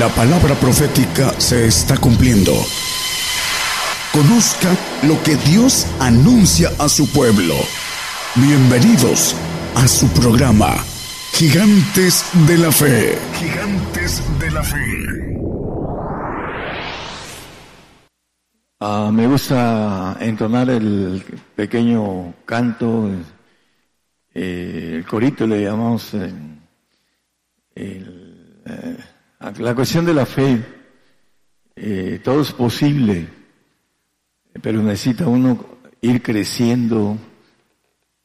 La palabra profética se está cumpliendo. Conozca lo que Dios anuncia a su pueblo. Bienvenidos a su programa, Gigantes de la Fe. Gigantes de la Fe. Ah, me gusta entonar el pequeño canto, eh, el corito le llamamos eh, eh, la cuestión de la fe. todo es posible, pero necesita uno ir creciendo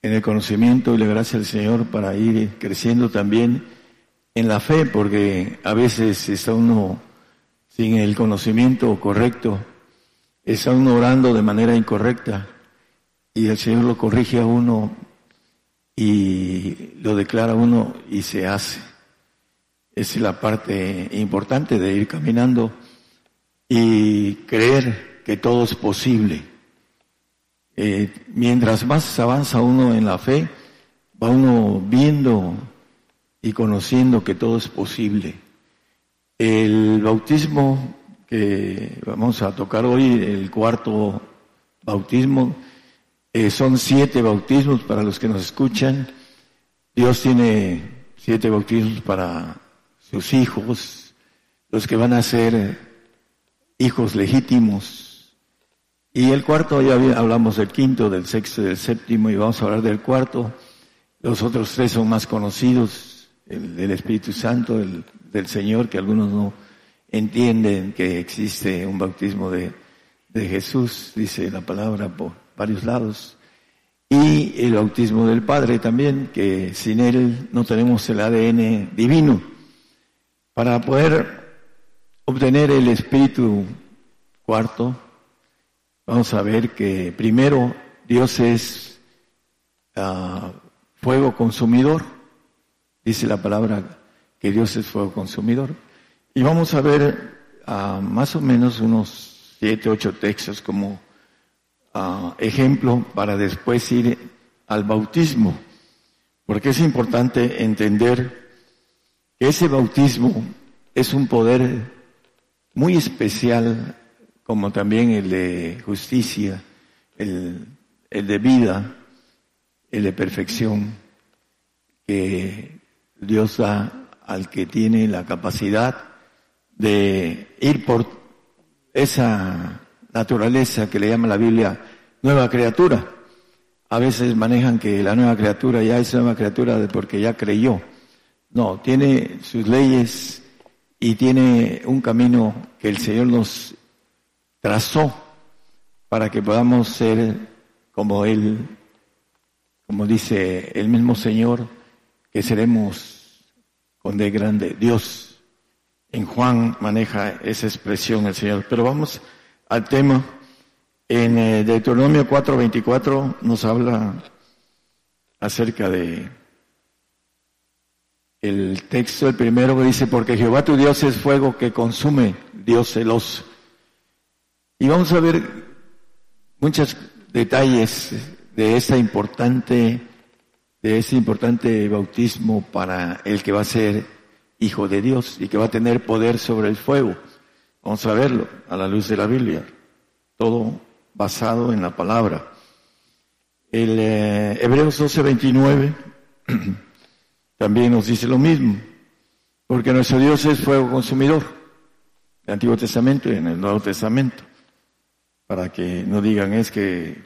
en el conocimiento y la gracia del Señor para ir creciendo también en la fe, porque a veces está uno sin el conocimiento correcto está uno orando de manera incorrecta y el Señor lo corrige a uno y lo declara a uno y se hace. Es la parte importante de ir caminando y creer que todo es posible. Eh, mientras más avanza uno en la fe, va uno viendo y conociendo que todo es posible. El bautismo que vamos a tocar hoy, el cuarto bautismo. Eh, son siete bautismos para los que nos escuchan. Dios tiene siete bautismos para sus hijos, los que van a ser hijos legítimos. Y el cuarto, ya hablamos del quinto, del sexto del séptimo, y vamos a hablar del cuarto. Los otros tres son más conocidos, el del Espíritu Santo, el del Señor, que algunos no, entienden que existe un bautismo de, de Jesús, dice la palabra por varios lados, y el bautismo del Padre también, que sin él no tenemos el ADN divino. Para poder obtener el Espíritu cuarto, vamos a ver que primero Dios es ah, fuego consumidor, dice la palabra que Dios es fuego consumidor. Y vamos a ver uh, más o menos unos siete, ocho textos como uh, ejemplo para después ir al bautismo, porque es importante entender ese bautismo es un poder muy especial, como también el de justicia, el, de vida, el de perfección, que Dios da al que tiene la capacidad de ir por esa naturaleza que le llama la Biblia nueva criatura. A veces manejan que la nueva criatura ya es nueva criatura porque ya creyó. No, tiene sus leyes y tiene un camino que el Señor nos trazó para que podamos ser como Él, como dice el mismo Señor, que seremos con de grande Dios en Juan maneja esa expresión el Señor. Pero vamos al tema. En eh, Deuteronomio 4:24 nos habla acerca de el texto, el primero que dice, porque Jehová tu Dios es fuego que consume, Dios celoso. Y vamos a ver muchos detalles de esta importante, de ese importante bautismo para el que va a ser hijo de Dios y que va a tener poder sobre el fuego. Vamos a verlo a la luz de la Biblia. Todo basado en la palabra. El eh, Hebreos 12:29 también nos dice lo mismo, porque nuestro Dios es fuego consumidor, el Antiguo Testamento y en el Nuevo Testamento, para que no digan es que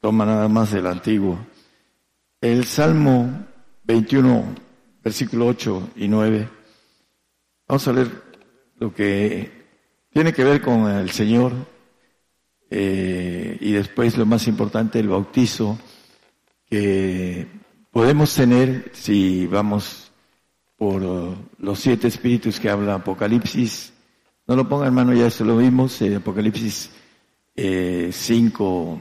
toma nada más del Antiguo. El Salmo 21, versículo 8 y 9 Vamos a leer lo que tiene que ver con el Señor eh, y después lo más importante, el bautizo que podemos tener si vamos por uh, los siete espíritus que habla Apocalipsis. No lo ponga hermano, ya eso lo vimos, en Apocalipsis eh, 5,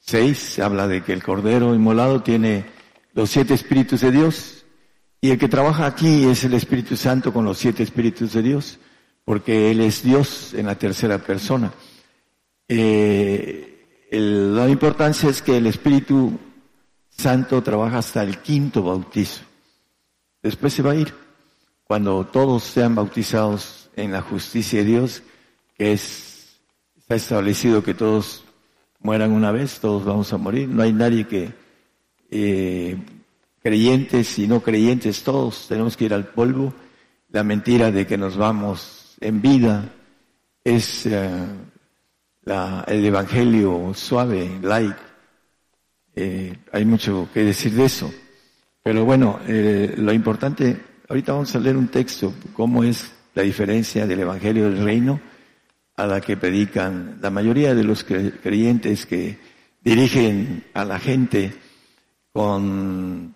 6, habla de que el Cordero inmolado tiene los siete espíritus de Dios y el que trabaja aquí es el Espíritu Santo con los siete Espíritus de Dios, porque Él es Dios en la tercera persona. Eh, la importancia es que el Espíritu Santo trabaja hasta el quinto bautizo. Después se va a ir. cuando todos sean bautizados en la justicia de Dios, que es, está establecido que todos mueran una vez, todos vamos a morir, no hay nadie que, eh, creyentes y no creyentes, todos tenemos que ir al polvo. La mentira de que nos vamos en vida es eh, el evangelio suave, light. Eh, hay mucho que decir de eso. Pero bueno, eh, lo importante, ahorita vamos a leer un texto, cómo es la diferencia del evangelio del reino a la que predican la mayoría de los creyentes que dirigen a la gente con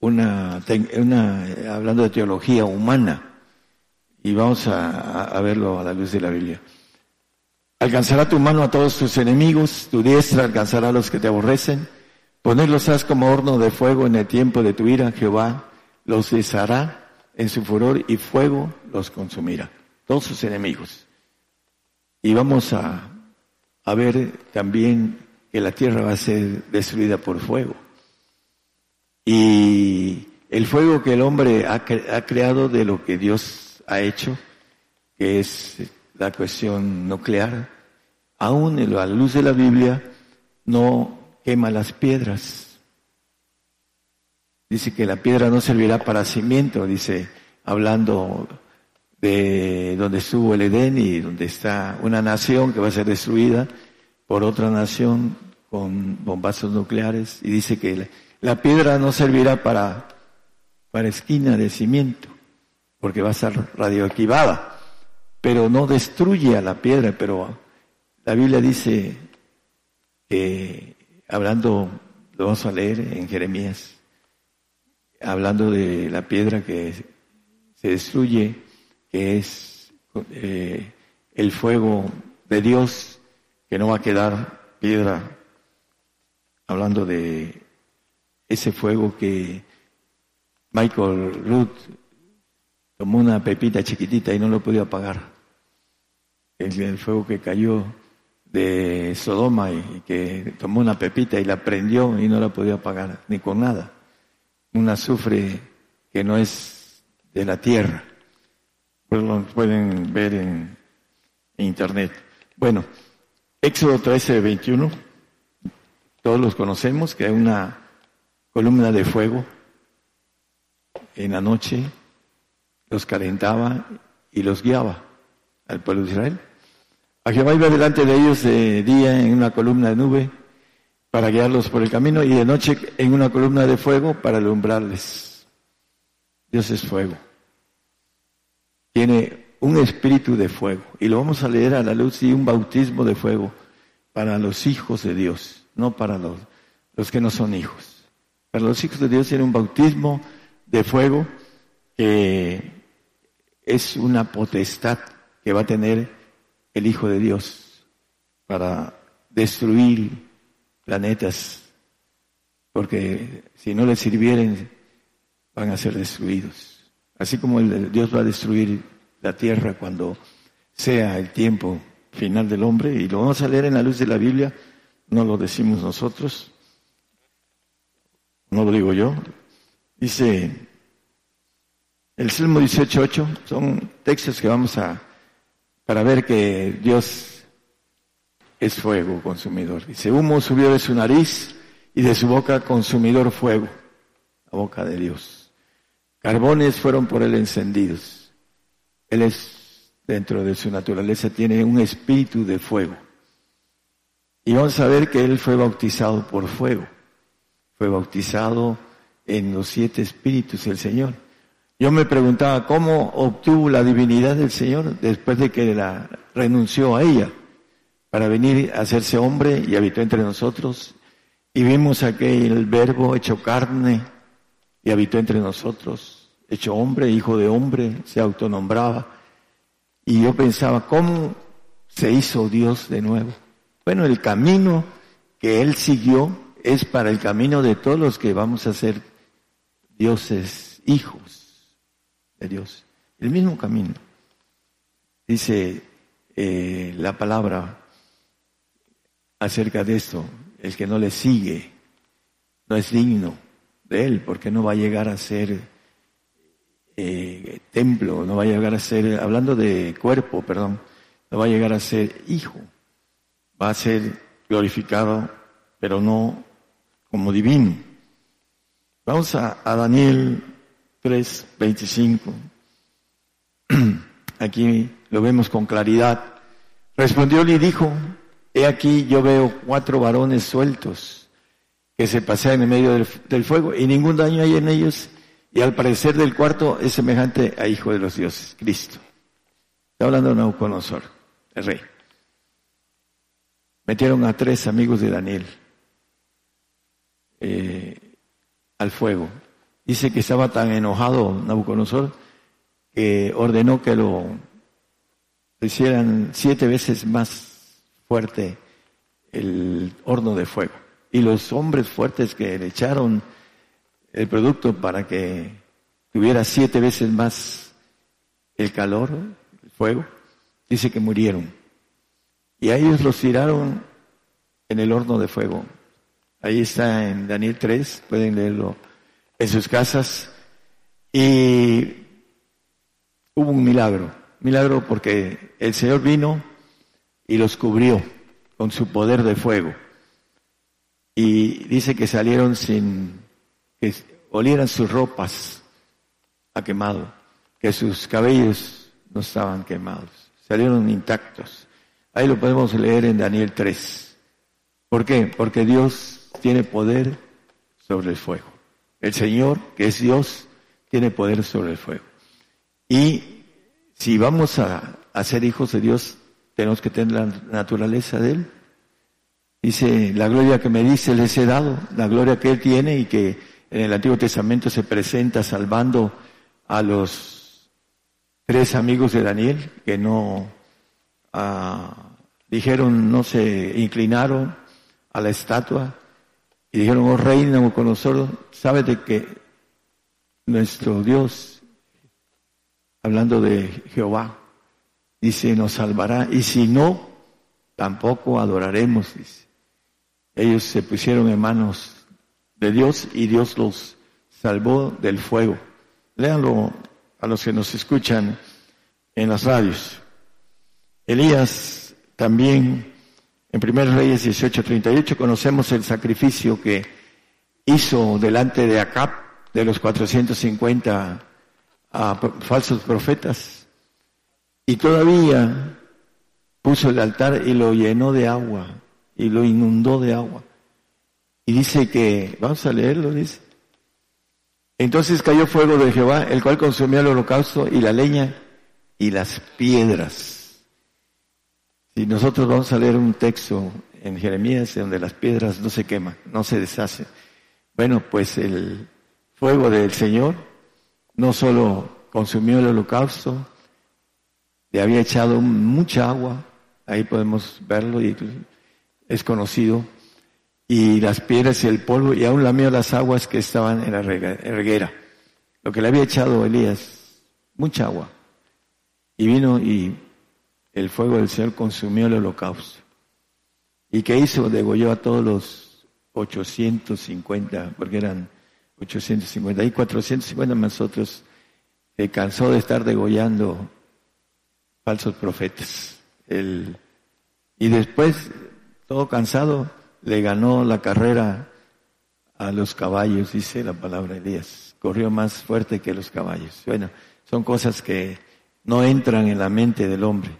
una, una hablando de teología humana y vamos a, a verlo a la luz de la Biblia. Alcanzará tu mano a todos tus enemigos, tu diestra alcanzará a los que te aborrecen. Ponerlos has como horno de fuego en el tiempo de tu ira, Jehová los deshará en su furor y fuego los consumirá. Todos sus enemigos. Y vamos a, a ver también que la tierra va a ser destruida por fuego. Y el fuego que el hombre ha, ha creado de lo que Dios ha hecho, que es la cuestión nuclear, aún a la luz de la Biblia, no quema las piedras. Dice que la piedra no servirá para cimiento, dice, hablando de donde estuvo el Edén y donde está una nación que va a ser destruida por otra nación con bombazos nucleares. Y dice que la, piedra no servirá para, para esquina de cimiento, porque va a estar radioactivada, pero no destruye a la piedra, pero la Biblia dice que, hablando, lo vamos a leer en Jeremías, hablando de la piedra que se destruye, que es eh, el fuego de Dios, que no va a quedar piedra, hablando de ese fuego que Michael Ruth tomó una pepita chiquitita y no lo podía apagar. El fuego que cayó de Sodoma y, que tomó una pepita y la prendió y no la podía apagar, ni con nada. Un azufre que no es de la tierra. Pues lo pueden ver en, internet. Bueno, Éxodo 13, 21. Todos los conocemos, que hay una columna de fuego en la noche, los calentaba y los guiaba al pueblo de Israel. A Jehová iba delante de ellos de día en una columna de nube para guiarlos por el camino y de noche en una columna de fuego para alumbrarles. Dios es fuego. Tiene un espíritu de fuego. Y lo vamos a leer a la luz y un bautismo de fuego para los hijos de Dios, no para los, los que no son hijos. Para los hijos de Dios tiene un bautismo de fuego que es una potestad que va a tener el Hijo de Dios para destruir planetas, porque si no les sirvieren van a ser destruidos. Así como Dios va a destruir la tierra cuando sea el tiempo final del hombre, y lo vamos a leer en la luz de la Biblia, no lo decimos nosotros, no lo digo yo, dice el Salmo 18.8, son textos que vamos a para ver que Dios es fuego consumidor. Dice, humo subió de su nariz y de su boca consumidor fuego, la boca de Dios. Carbones fueron por él encendidos. Él es, dentro de su naturaleza, tiene un espíritu de fuego. Y vamos a ver que él fue bautizado por fuego. Fue bautizado en los siete espíritus del Señor. Yo me preguntaba cómo obtuvo la divinidad del Señor después de que la renunció a ella para venir a hacerse hombre y habitó entre nosotros. Y vimos aquel verbo hecho carne y habitó entre nosotros, hecho hombre, hijo de hombre, se autonombraba. Y yo pensaba, ¿cómo se hizo Dios de nuevo? Bueno, el camino que Él siguió es para el camino de todos los que vamos a ser dioses, hijos de Dios. El mismo camino. Dice eh, la palabra acerca de esto, el que no le sigue no es digno de él porque no va a llegar a ser eh, templo, no va a llegar a ser, hablando de cuerpo, perdón, no va a llegar a ser hijo, va a ser glorificado, pero no como divino. Vamos a, a Daniel 3, 25. Aquí lo vemos con claridad. Respondióle y dijo, he aquí yo veo cuatro varones sueltos que se pasean en medio del, fuego y ningún daño hay en ellos y al parecer del cuarto es semejante a hijo de los dioses, Cristo. Está hablando Nauconosor, el rey. Metieron a tres amigos de Daniel eh, al fuego. Dice que estaba tan enojado Nabucodonosor que ordenó que lo hicieran siete veces más fuerte el horno de fuego. Y los hombres fuertes que le echaron el producto para que tuviera siete veces más el calor, el fuego, dice que murieron. Y a ellos los tiraron en el horno de fuego. Ahí está en Daniel 3, pueden leerlo en sus casas. Y hubo un milagro, milagro porque el Señor vino y los cubrió con su poder de fuego. Y dice que salieron sin que olieran sus ropas a quemado, que sus cabellos no estaban quemados, salieron intactos. Ahí lo podemos leer en Daniel 3. ¿Por qué? Porque Dios tiene poder sobre el fuego. El Señor, que es Dios, tiene poder sobre el fuego. Y si vamos a, ser hijos de Dios, tenemos que tener la naturaleza de Él. Dice, la gloria que me dice les he dado, la gloria que Él tiene y que en el Antiguo Testamento se presenta salvando a los tres amigos de Daniel que no ah, dijeron, no se inclinaron a la estatua y dijeron, oh rey Nabucodonosor, sabes de que nuestro Dios hablando de Jehová, dice, nos salvará, y si no, tampoco adoraremos. Ellos se pusieron en manos de Dios y Dios los salvó del fuego. Léanlo a los que nos escuchan en las radios. Elías también, en 1 Reyes 18:38, conocemos el sacrificio que hizo delante de Acab, de los 450 a falsos profetas y todavía puso el altar y lo llenó de agua y lo inundó de agua. Y dice que, vamos a leerlo, dice. Entonces cayó fuego de Jehová, el cual consumió el holocausto y la leña y las piedras. Si nosotros vamos a leer un texto en Jeremías donde las piedras no se queman, no se deshacen. Bueno, pues el fuego del Señor no solo consumió el holocausto, le había echado mucha agua, ahí podemos verlo y es conocido, y las piedras y el polvo, y aún lamió las aguas que estaban en la reguera. Lo que le había echado Elías, mucha agua. Y vino y el fuego del Señor consumió el holocausto. ¿Y qué hizo? Degolló a todos los 850, porque eran 850 y 450 más otros, se cansó de estar degollando falsos profetas. y después, todo cansado, le ganó la carrera a los caballos, dice la palabra de Elías. Corrió más fuerte que los caballos. Bueno, son cosas que no entran en la mente del hombre,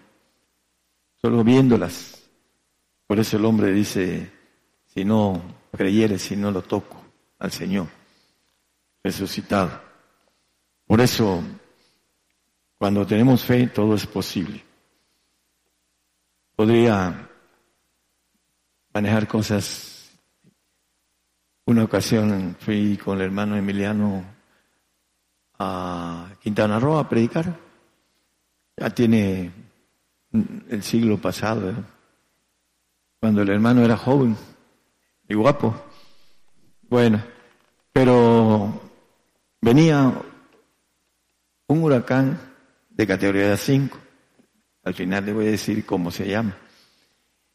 solo viéndolas. Por eso el hombre dice, si no creyere, si no lo toco al Señor resucitado. Por eso, cuando tenemos fe, todo es posible. Podría manejar cosas. Una ocasión fui con el hermano Emiliano a Quintana Roo a predicar. Ya tiene el siglo pasado, ¿eh? cuando el hermano era joven y guapo. Bueno, pero Venía un huracán de categoría 5, al final le voy a decir cómo se llama.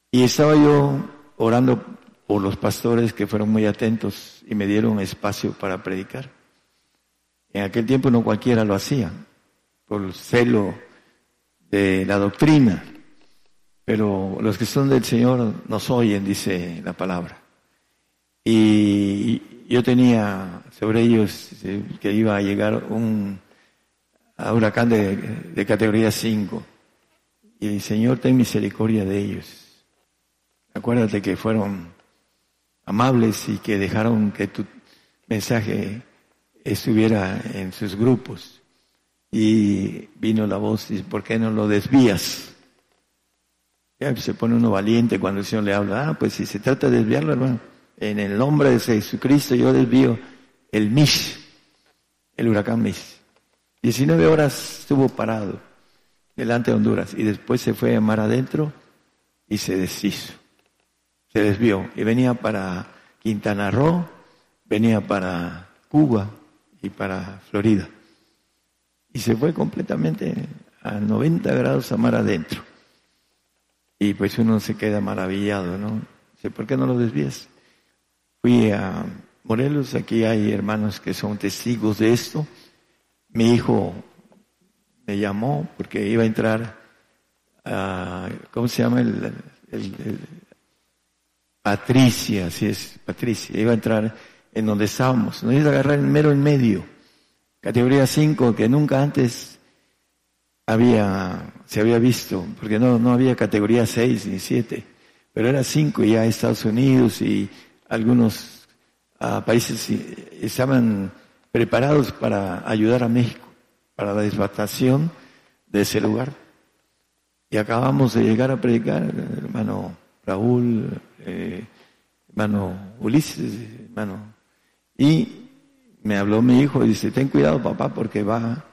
Y estaba yo orando por los pastores que fueron muy atentos y me dieron espacio para predicar. En aquel tiempo no cualquiera lo hacía. por celo de la doctrina, pero los que son del Señor nos oyen, dice la palabra. Y yo tenía sobre ellos que iba a llegar un huracán de, de categoría 5. Y el Señor, ten misericordia de ellos. Acuérdate que fueron amables y que dejaron que tu mensaje estuviera en sus grupos. Y vino la voz y dice, ¿por qué no lo desvías? Ya se pone uno valiente cuando el Señor le habla. Ah, pues si se trata de desviarlo, hermano, en el nombre de Jesucristo yo desvío el Mish, el huracán Mish. 19 horas estuvo parado delante de Honduras y después se fue a mar adentro y se deshizo. Se desvió y venía para Quintana Roo, venía para Cuba y para Florida. Y se fue completamente a 90 grados a mar adentro. Y pues uno se queda maravillado, ¿no? Dice, ¿por qué no lo desvías? Fui a Morelos, aquí hay hermanos que son testigos de esto. Mi hijo me llamó porque iba a entrar a, ¿cómo se llama? El, Patricia, así es, Patricia, iba a entrar en donde estábamos. Nos iba a agarrar en mero en medio, categoría 5, que nunca antes había, se había visto, porque no, no había categoría 6 ni 7, pero era 5 ya Estados Unidos y algunos ah, países estaban preparados para ayudar a México para la desbatación de ese lugar. Y acabamos de llegar a predicar, hermano Raúl, eh, hermano Ulises, hermano. Y me habló mi hijo y dice, ten cuidado papá porque va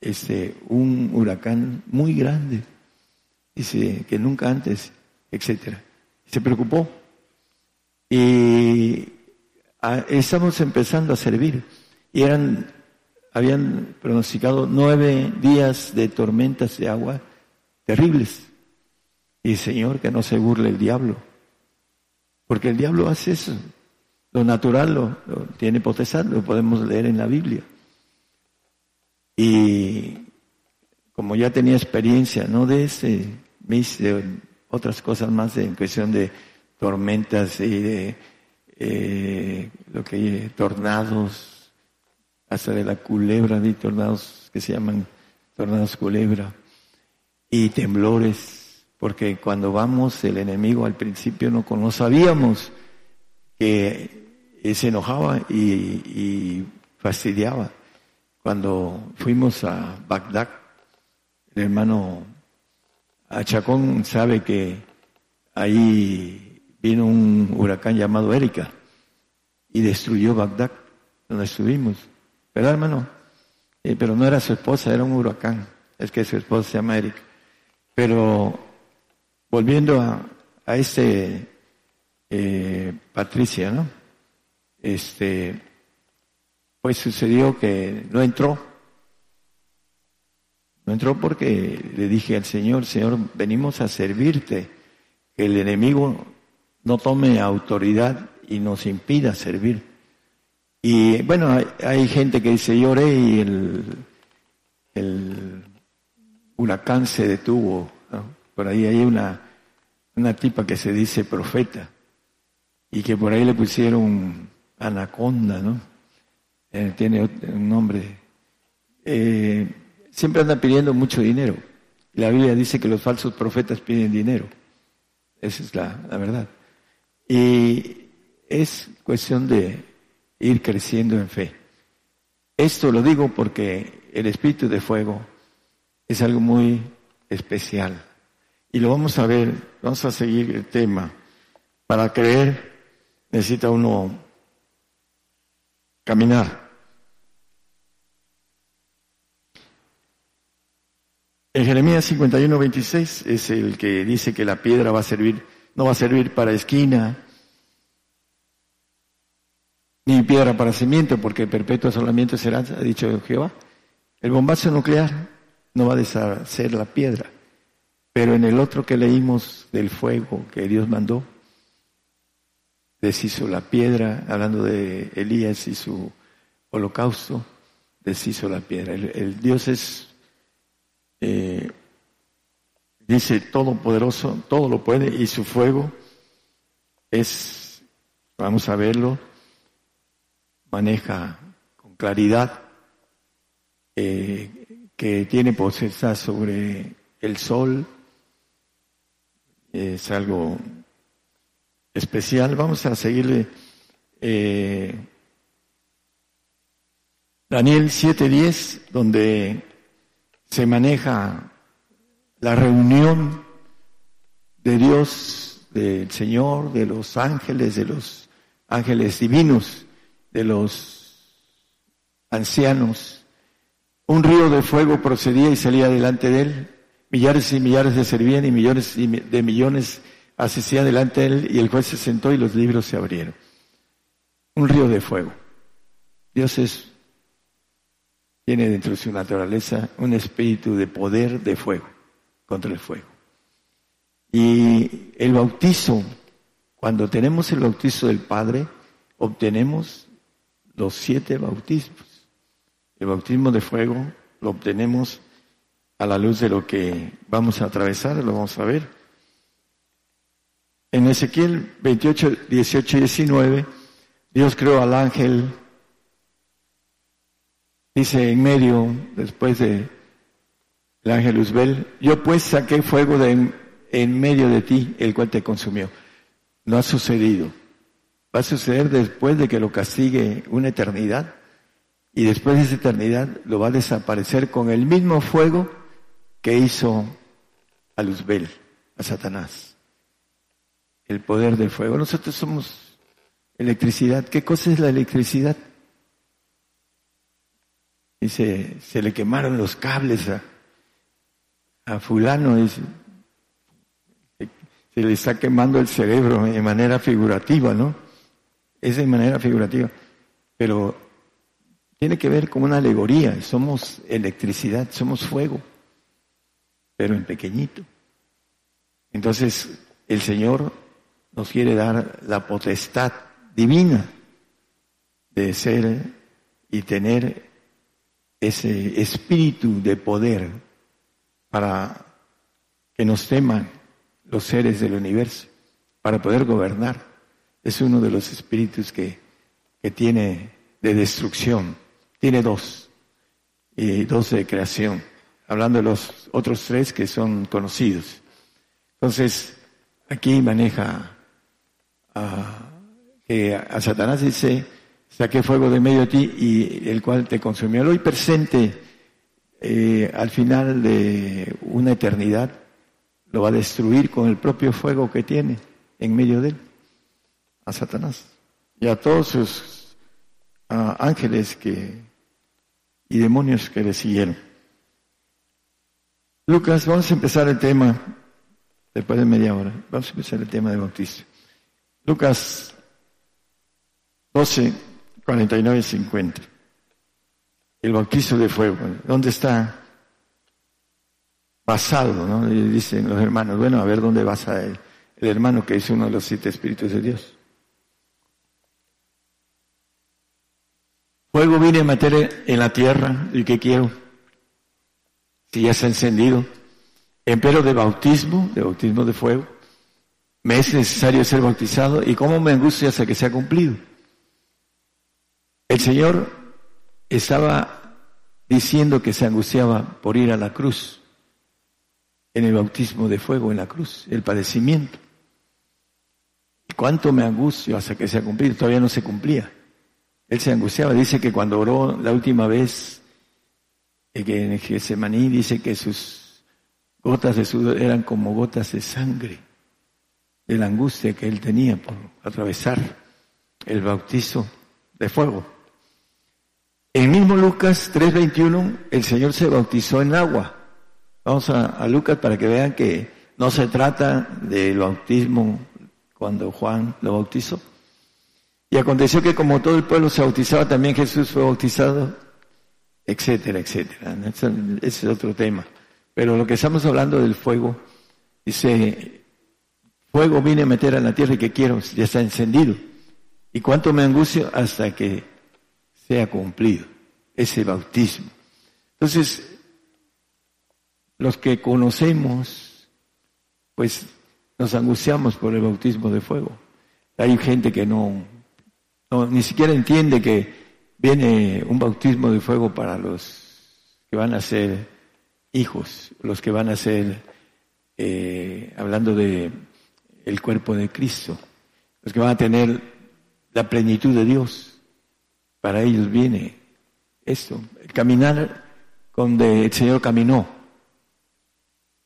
este, un huracán muy grande. Dice que nunca antes, etcétera. Se preocupó. Y estamos empezando a servir. Y eran habían pronosticado nueve días de tormentas de agua terribles. Y Señor, que no se burle el diablo. Porque el diablo hace eso. Lo natural lo, tiene potestad, lo podemos leer en la Biblia. Y como ya tenía experiencia, no de ese, de otras cosas más en cuestión de tormentas y de eh, lo que tornados, hasta de la culebra, de tornados que se llaman tornados culebra, y temblores, porque cuando vamos el enemigo al principio no, no sabíamos que se enojaba y, fastidiaba. Cuando fuimos a Bagdad, el hermano Achacón sabe que ahí vino un huracán llamado Erika y destruyó Bagdad, donde estuvimos. ¿Verdad, hermano? pero no era su esposa, era un huracán. Es que su esposa se llama Eric. Pero volviendo a, a este eh, Patricia, ¿no? Este, pues sucedió que no entró. No entró porque le dije al Señor, Señor, venimos a servirte, que el enemigo no tome autoridad y nos impida servir. Y bueno, hay, gente que dice, lloré y el, el huracán se detuvo. Por ahí hay una, una tipa que se dice profeta y que por ahí le pusieron anaconda, ¿no? Eh, tiene un nombre. Eh, siempre anda pidiendo mucho dinero. La Biblia dice que los falsos profetas piden dinero. Esa es la verdad. Y es cuestión de ir creciendo en fe. Esto lo digo porque el espíritu de fuego es algo muy especial. Y lo vamos a ver, vamos a seguir el tema. Para creer necesita uno caminar. En Jeremías 51, 26 es el que dice que la piedra va a servir, no va a servir para esquina, ni piedra para cimiento, porque perpetuo asolamiento será, ha dicho Jehová. El bombazo nuclear no va a deshacer la piedra, pero en el otro que leímos del fuego que Dios mandó, deshizo la piedra, hablando de Elías y su holocausto, deshizo la piedra. El, Dios es eh, dice todopoderoso, todo lo puede y su fuego es, vamos a verlo, maneja con claridad, eh, que tiene potestad sobre el sol, es algo especial. Vamos a seguirle. Eh, Daniel 7:10, donde se maneja la reunión de Dios, del Señor, de los ángeles, de los ángeles divinos, de los ancianos. Un río de fuego procedía y salía delante de él. Millares y millares de servían y millones de millones asistían delante de él y el juez se sentó y los libros se abrieron. Un río de fuego. Dios es, tiene dentro de su naturaleza un espíritu de poder de fuego contra el fuego. Y el bautizo, cuando tenemos el bautizo del Padre, obtenemos los siete bautismos. El bautismo de fuego lo obtenemos a la luz de lo que vamos a atravesar, lo vamos a ver. En Ezequiel 28, 18 y 19, Dios creó al ángel, dice en medio, después de el ángel Luzbel, yo pues saqué fuego en, medio de ti, el cual te consumió. No ha sucedido. Va a suceder después de que lo castigue una eternidad y después de esa eternidad lo va a desaparecer con el mismo fuego que hizo a Luzbel, a Satanás. El poder del fuego. Nosotros somos electricidad. ¿Qué cosa es la electricidad? Dice, se le quemaron los cables a, a fulano es, se le está quemando el cerebro de manera figurativa, ¿no? Es de manera figurativa, pero tiene que ver con una alegoría, somos electricidad, somos fuego, pero en pequeñito. Entonces, el Señor nos quiere dar la potestad divina de ser y tener ese espíritu de poder para que nos teman los seres del universo, para poder gobernar. Es uno de los espíritus que, que tiene de destrucción. Tiene dos, y dos de creación, hablando de los otros tres que son conocidos. Entonces, aquí maneja a, que a Satanás dice, saqué fuego de medio de ti y el cual te consumió. El hoy presente eh, al final de una eternidad lo va a destruir con el propio fuego que tiene en medio de él, a Satanás y a todos sus ángeles que, y demonios que le siguieron. Lucas, vamos a empezar el tema, después de media hora, vamos a empezar el tema de bautizo. Lucas 12, 49 y 50 el bautizo de fuego. ¿Dónde está basado? ¿no? dicen los hermanos, bueno, a ver dónde basa el, hermano que es uno de los siete espíritus de Dios. Fuego viene a meter en la tierra, ¿y qué quiero? Si ya se ha encendido. Empero de bautismo, de bautismo de fuego. Me es necesario ser bautizado y cómo me angustia hasta que sea cumplido. El Señor estaba diciendo que se angustiaba por ir a la cruz, en el bautismo de fuego en la cruz, el padecimiento. ¿Y cuánto me angustio hasta que se ha cumplido? Todavía no se cumplía. Él se angustiaba, dice que cuando oró la última vez, eh, en Getsemaní dice que sus gotas de sudor eran como gotas de sangre, de la angustia que él tenía por atravesar el bautizo de fuego. En mismo Lucas 3:21, el Señor se bautizó en agua. Vamos a, Lucas para que vean que no se trata del bautismo cuando Juan lo bautizó. Y aconteció que como todo el pueblo se bautizaba, también Jesús fue bautizado, etcétera, etcétera. Ese es otro tema. Pero lo que estamos hablando del fuego, dice, fuego vine a meter a la tierra y que quiero, ya está encendido. ¿Y cuánto me angustia hasta que sea cumplido ese bautismo. Entonces, los que conocemos, pues nos angustiamos por el bautismo de fuego. Hay gente que no, ni siquiera entiende que viene un bautismo de fuego para los que van a ser hijos, los que van a ser, eh, hablando de el cuerpo de Cristo, los que van a tener la plenitud de Dios. Para ellos viene esto, el caminar donde el Señor caminó.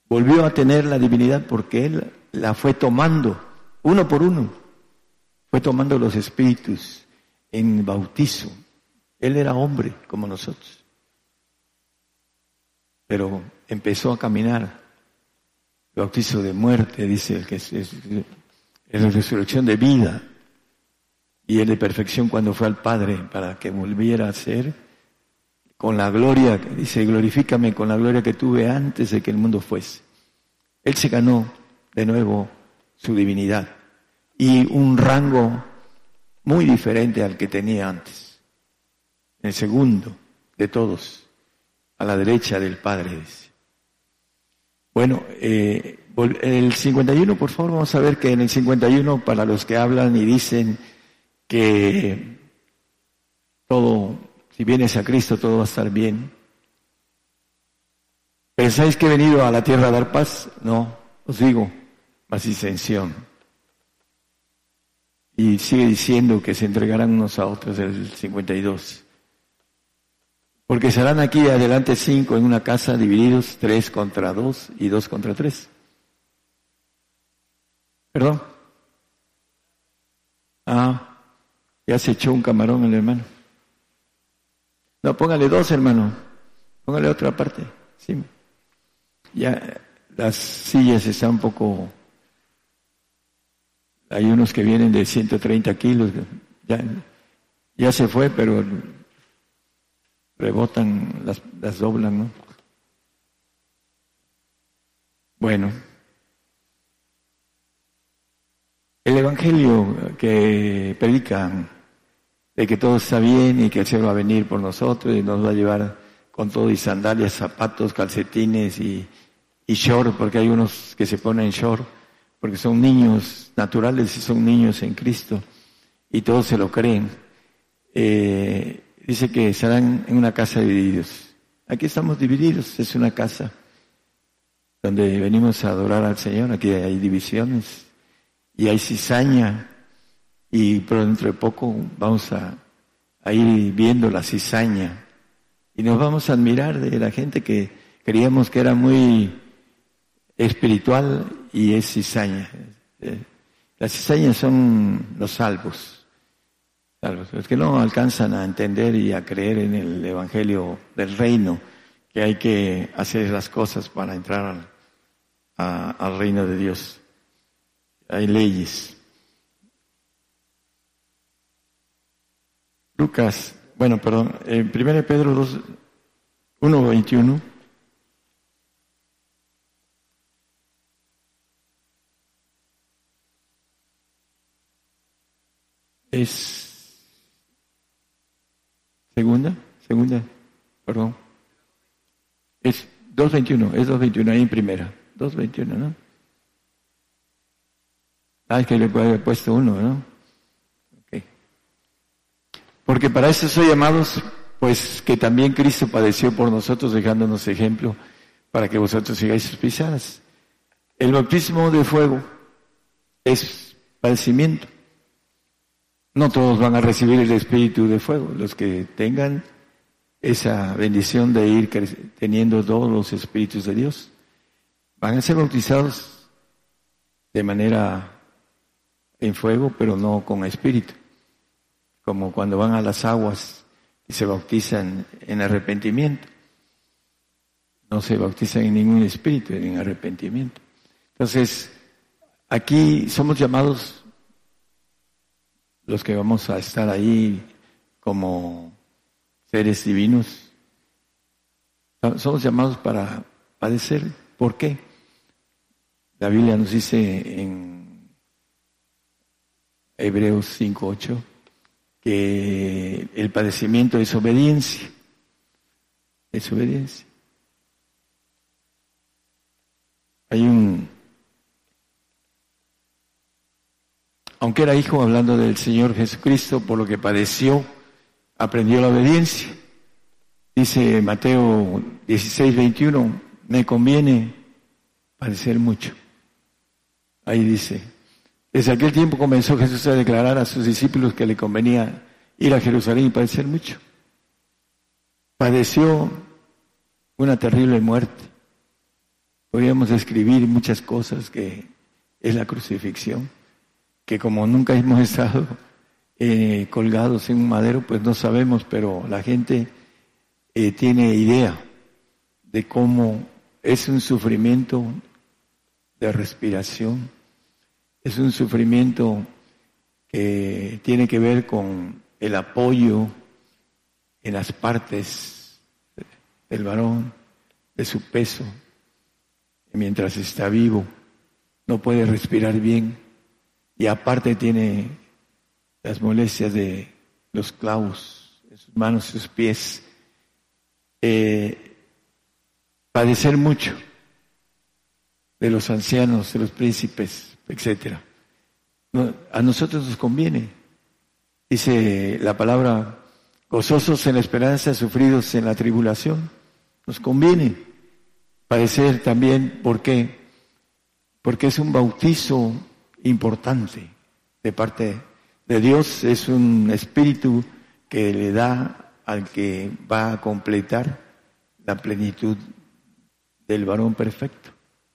Volvió a tener la divinidad porque Él la fue tomando uno por uno fue tomando los espíritus en bautizo. Él era hombre como nosotros. Pero empezó a caminar. Bautizo de muerte, dice el que es, es, la resurrección de vida. Y él de perfección cuando fue al Padre para que volviera a ser con la gloria, dice, glorifícame con la gloria que tuve antes de que el mundo fuese. Él se ganó de nuevo su divinidad y un rango muy diferente al que tenía antes. El segundo de todos, a la derecha del Padre, dice. Bueno, eh, el 51, por favor, vamos a ver que en el 51, para los que hablan y dicen que todo, si vienes a Cristo, todo va a estar bien. ¿Pensáis que he venido a la tierra a dar paz? No, os digo, más disensión. Y sigue diciendo que se entregarán unos a otros el 52. Porque serán aquí adelante cinco en una casa divididos, tres contra dos y dos contra tres. ¿Perdón? Ah, ya se echó un camarón el hermano. No, póngale dos, hermano. Póngale otra parte. Sí. Ya las sillas están un poco hay unos que vienen de 130 kilos, ya, ya se fue, pero rebotan, las, las doblan, ¿no? Bueno, el Evangelio que predican de que todo está bien y que el Señor va a venir por nosotros y nos va a llevar con todo y sandalias, zapatos, calcetines y, y short, porque hay unos que se ponen short porque son niños naturales y son niños en Cristo, y todos se lo creen. Eh, dice que estarán en una casa divididos. Aquí estamos divididos, es una casa donde venimos a adorar al Señor, aquí hay divisiones y hay cizaña y por dentro de poco vamos a, a ir viendo la cizaña y nos vamos a admirar de la gente que creíamos que era muy espiritual y es cizaña. Eh, las cizañas son los salvos, salvos, los que no alcanzan a entender y a creer en el Evangelio del reino, que hay que hacer las cosas para entrar al, al reino de Dios. Hay leyes. Lucas, bueno, perdón, en 1 Pedro 2, 1, 21. es segunda, segunda, perdón. Es 2.21, es 2.21 ahí en primera. 2.21, ¿no? Ah, es que le puede haber puesto uno, ¿no? Okay. Porque para eso soy llamados, pues que también Cristo padeció por nosotros, dejándonos ejemplo para que vosotros sigáis sus pisadas. El bautismo de fuego es padecimiento. No todos van a recibir el espíritu de fuego. Los que tengan esa bendición de ir teniendo todos los espíritus de Dios van a ser bautizados de manera en fuego, pero no con espíritu. Como cuando van a las aguas y se bautizan en arrepentimiento. No se bautizan en ningún espíritu, en arrepentimiento. Entonces, aquí somos llamados los que vamos a estar ahí como seres divinos, somos llamados para padecer. ¿Por qué? La Biblia nos dice en Hebreos 5.8 que el padecimiento es obediencia. Es obediencia. Aunque era hijo, hablando del Señor Jesucristo, por lo que padeció, aprendió la obediencia. Dice Mateo 16, 21, me conviene padecer mucho. Ahí dice, desde aquel tiempo comenzó Jesús a declarar a sus discípulos que le convenía ir a Jerusalén y padecer mucho. Padeció una terrible muerte. Podríamos describir muchas cosas que es la crucifixión, que como nunca hemos estado eh, colgados en un madero, pues no sabemos, pero la gente eh, tiene idea de cómo es un sufrimiento de respiración, es un sufrimiento que tiene que ver con el apoyo en las partes del varón, de su peso, mientras está vivo, no puede respirar bien y aparte tiene las molestias de los clavos en sus manos, sus pies, eh, padecer mucho de los ancianos, de los príncipes, etcétera. a nosotros nos conviene, dice la palabra, gozosos en la esperanza, sufridos en la tribulación. Nos conviene padecer también, ¿por qué? Porque es un bautizo importante de parte de Dios, es un espíritu que le da al que va a completar la plenitud del varón perfecto,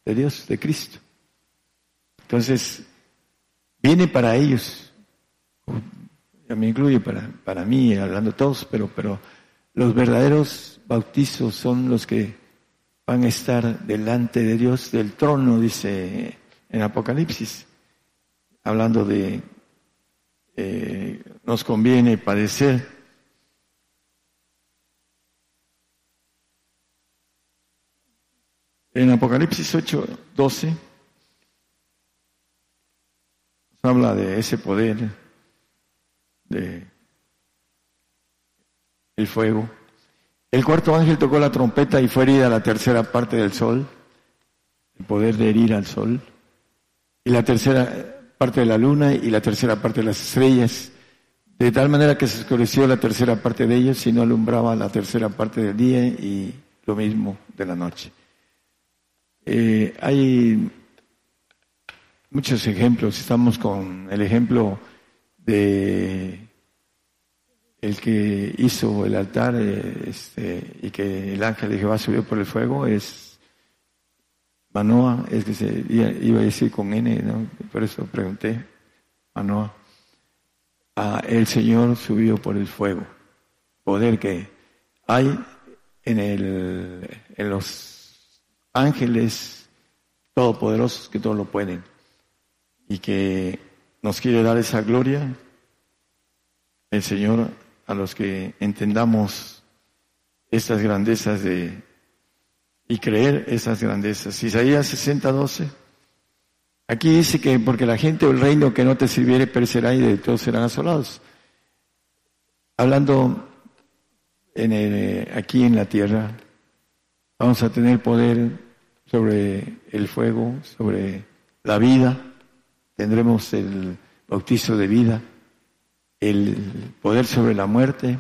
de Dios, de Cristo. Entonces, viene para ellos, ya me incluye para, para mí, hablando todos, pero, pero los verdaderos bautizos son los que van a estar delante de Dios del trono, dice en Apocalipsis, hablando de eh, nos conviene padecer En Apocalipsis 8, 12 habla de ese poder, de el fuego. El cuarto ángel tocó la trompeta y fue herida la tercera parte del sol, el poder de herir al sol, y la tercera parte de la luna y la tercera parte de las estrellas, de tal manera que se oscureció la tercera parte de ellos y no alumbraba la tercera parte del día y lo mismo de la noche. Eh, hay muchos ejemplos. Estamos con el ejemplo de el que hizo el altar eh, este, y que el ángel de Jehová subió por el fuego es Manoa, es que se iba a decir con N, por eso pregunté, Manoa. Ah, el Señor subió por el fuego, poder que hay en, el, en los ángeles todopoderosos que todo lo pueden. Y que nos quiere dar esa gloria, el Señor, a los que entendamos estas grandezas de y creer esas grandezas. Isaías 60, 12. Aquí dice que porque la gente o el reino que no te sirviere perecerá y de todos serán asolados. Hablando en aquí en la tierra, vamos a tener poder sobre el fuego, sobre la vida, tendremos el bautizo de vida, el poder sobre la muerte.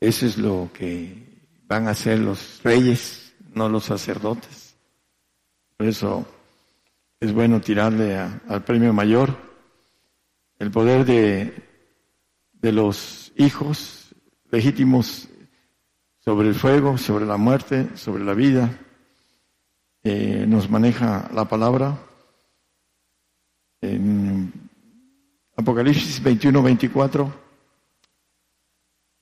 Eso es lo que van a hacer los reyes, no los sacerdotes. Por eso es bueno tirarle al premio mayor el poder de, de los hijos legítimos sobre el fuego, sobre la muerte, sobre la vida eh, nos maneja la palabra. En Apocalipsis 21, 24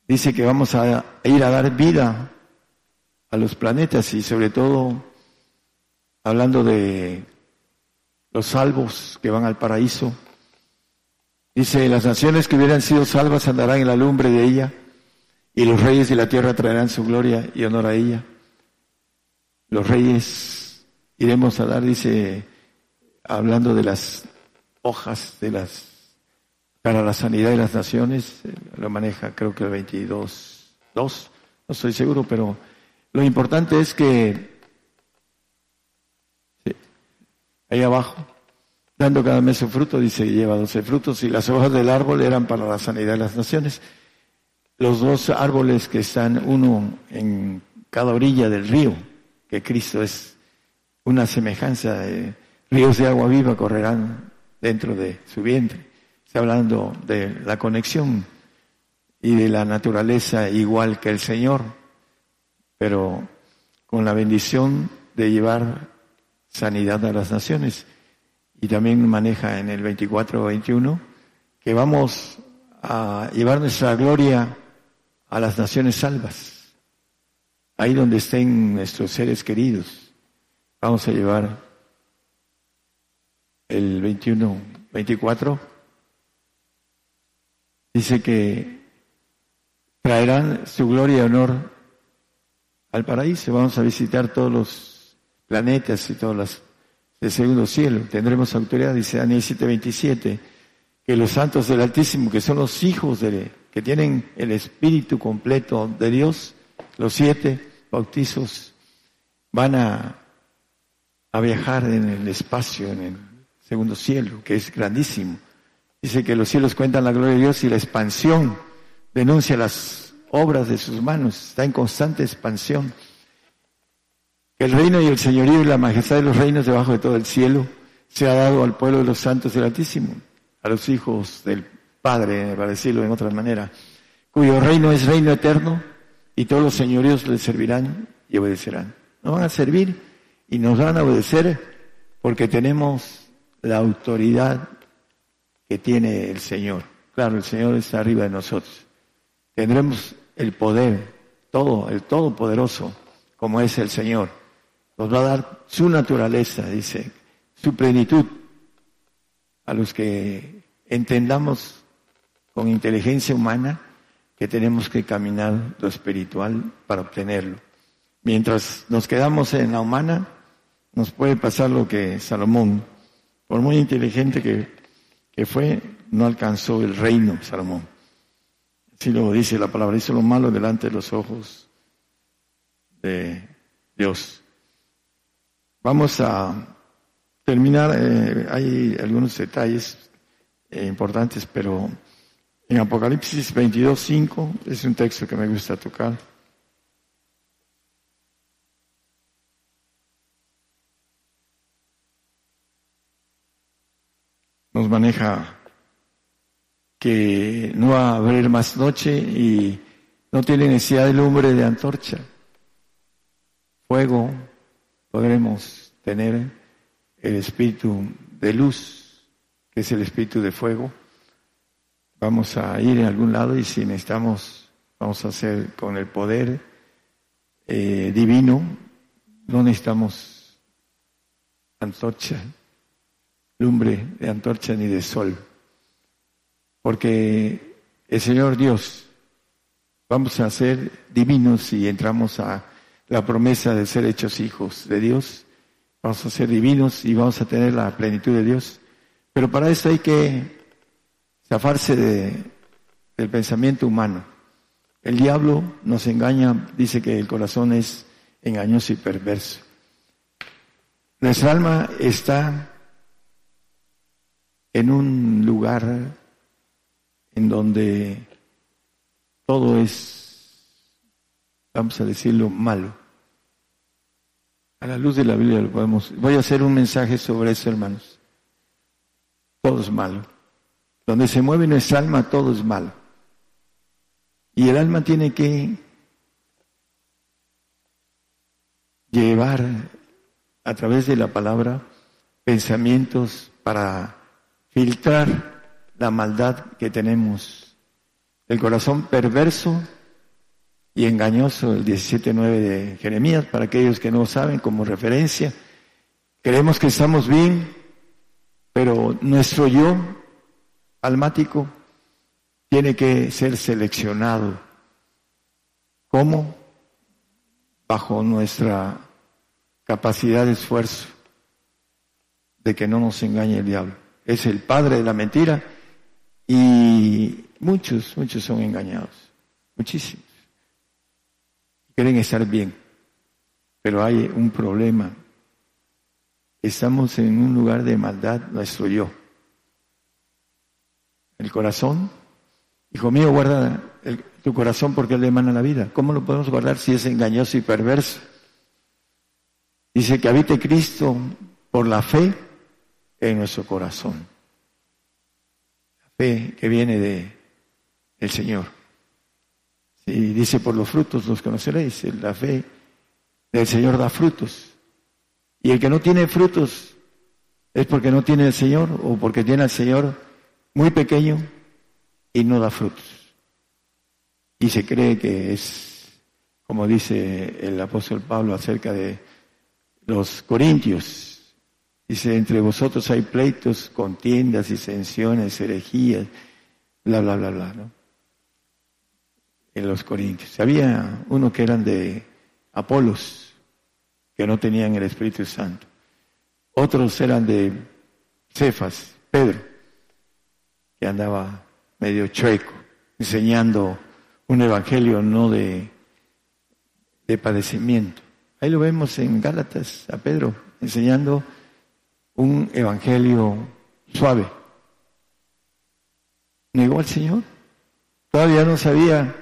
dice que vamos a ir a dar vida a los planetas y sobre todo hablando de los salvos que van al paraíso. Dice, las naciones que hubieran sido salvas andarán en la lumbre de ella y los reyes de la tierra traerán su gloria y honor a ella. Los reyes iremos a dar, dice, hablando de las hojas de las para la sanidad de las naciones, eh, lo maneja creo que el 22, 2, no estoy seguro, pero lo importante es que ahí abajo dando cada mes su fruto, dice, lleva doce frutos, y las hojas del árbol eran para la sanidad de las naciones. Los dos árboles que están uno en cada orilla del río, que Cristo es una semejanza, de ríos de agua viva correrán dentro de su vientre. Está hablando de la conexión y de la naturaleza igual que el Señor, pero con la bendición de llevar sanidad a las naciones. Y también maneja en el 24-21 que vamos a llevar nuestra gloria a las naciones salvas, ahí donde estén nuestros seres queridos. Vamos a llevar el 21, 24. Dice que traerán su gloria y honor al paraíso. Vamos a visitar todos los planetas y todas las del segundo cielo. Tendremos autoridad, dice Daniel 7:27, que los santos del Altísimo, que son los hijos de, que tienen el espíritu completo de Dios, los siete bautizos, van a, a viajar en el espacio, en el segundo cielo, que es grandísimo. Dice que los cielos cuentan la gloria de Dios y la expansión denuncia las obras de sus manos, está en constante expansión. El reino y el señorío y la majestad de los reinos debajo de todo el cielo se ha dado al pueblo de los santos del Altísimo, a los hijos del Padre, para decirlo en otra manera, cuyo reino es reino eterno y todos los señoríos le servirán y obedecerán. Nos van a servir y nos van a obedecer porque tenemos la autoridad que tiene el Señor. Claro, el Señor está arriba de nosotros. Tendremos el poder, todo, el todopoderoso, como es el Señor nos va a dar su naturaleza, dice, su plenitud, a los que entendamos con inteligencia humana que tenemos que caminar lo espiritual para obtenerlo. Mientras nos quedamos en la humana, nos puede pasar lo que Salomón, por muy inteligente que, que fue, no alcanzó el reino Salomón. Así lo dice la palabra, hizo lo malo delante de los ojos de Dios. Vamos a terminar, eh, hay algunos detalles eh, importantes, pero en Apocalipsis 22, 5 es un texto que me gusta tocar. Nos maneja que no va a haber más noche y no tiene necesidad de lumbre de antorcha, fuego, podremos tener el espíritu de luz, que es el espíritu de fuego. Vamos a ir en algún lado y si necesitamos, vamos a hacer con el poder eh, divino, no necesitamos antorcha, lumbre de antorcha ni de sol, porque el Señor Dios, vamos a ser divinos y entramos a la promesa de ser hechos hijos de Dios, vamos a ser divinos y vamos a tener la plenitud de Dios. Pero para eso hay que zafarse de, del pensamiento humano. El diablo nos engaña, dice que el corazón es engañoso y perverso. Nuestra alma está en un lugar en donde todo es vamos a decirlo, malo. A la luz de la Biblia lo podemos. Voy a hacer un mensaje sobre eso, hermanos. Todo es malo. Donde se mueve nuestra alma, todo es malo. Y el alma tiene que llevar a través de la palabra pensamientos para filtrar la maldad que tenemos. El corazón perverso y engañoso el 17.9 de Jeremías, para aquellos que no saben como referencia. Creemos que estamos bien, pero nuestro yo almático tiene que ser seleccionado. ¿Cómo? Bajo nuestra capacidad de esfuerzo de que no nos engañe el diablo. Es el padre de la mentira y muchos, muchos son engañados. Muchísimos quieren estar bien, pero hay un problema estamos en un lugar de maldad, nuestro yo. El corazón, hijo mío, guarda tu corazón porque él le emana la vida. ¿Cómo lo podemos guardar si es engañoso y perverso? Dice que habite Cristo por la fe en nuestro corazón. Fe que viene de el Señor. Y dice por los frutos los conoceréis. La fe del Señor da frutos. Y el que no tiene frutos es porque no tiene el Señor o porque tiene al Señor muy pequeño y no da frutos. Y se cree que es, como dice el apóstol Pablo acerca de los corintios, dice, entre vosotros hay pleitos, contiendas, disensiones, herejías, bla, bla, bla, bla, ¿no? En los corintios. Había uno que eran de Apolos, que no tenían el Espíritu Santo. Otros eran de Cefas, Pedro, que andaba medio chueco, enseñando un evangelio no de, de padecimiento. Ahí lo vemos en Gálatas, a Pedro, enseñando un evangelio suave. Negó al Señor. Todavía no sabía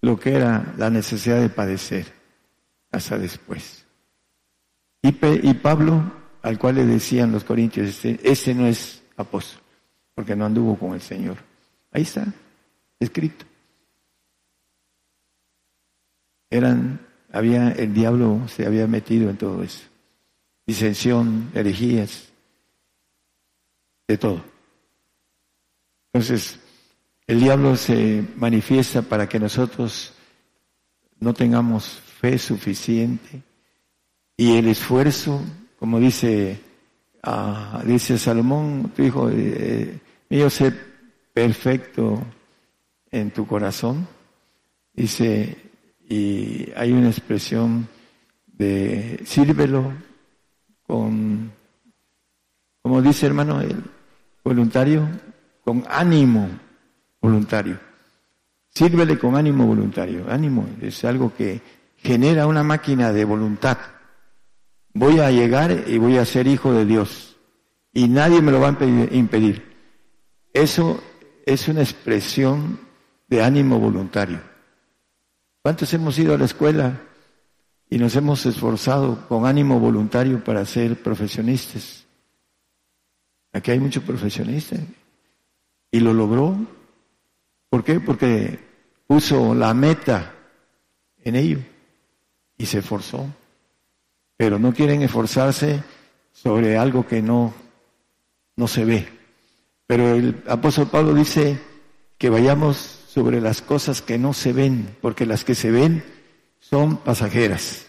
lo que era la necesidad de padecer hasta después. Y, y Pablo, al cual le decían los corintios, este, este no es apóstol, porque no anduvo con el Señor. Ahí está, escrito. Eran, había, el diablo se había metido en todo eso. Disensión, herejías, de todo. Entonces, el diablo se manifiesta para que nosotros no tengamos fe suficiente y el esfuerzo, como dice, uh, dice Salomón, tu hijo, eh, mío, sé perfecto en tu corazón. Dice, y hay una expresión de sírvelo con, como dice hermano, el voluntario, con ánimo voluntario. Sírvele con ánimo voluntario. Ánimo es algo que genera una máquina de voluntad voy a llegar y voy a ser hijo de Dios. Y nadie me lo va a impedir. Eso es una expresión de ánimo voluntario. ¿Cuántos hemos ido a la escuela y nos hemos esforzado con ánimo voluntario para ser profesionistas? Aquí hay muchos profesionistas. Y lo logró. ¿Por qué? Porque puso la meta en ello y se esforzó pero no quieren esforzarse sobre algo que no, no se ve. Pero el apóstol Pablo dice que vayamos sobre las cosas que no se ven, porque las que se ven son pasajeras.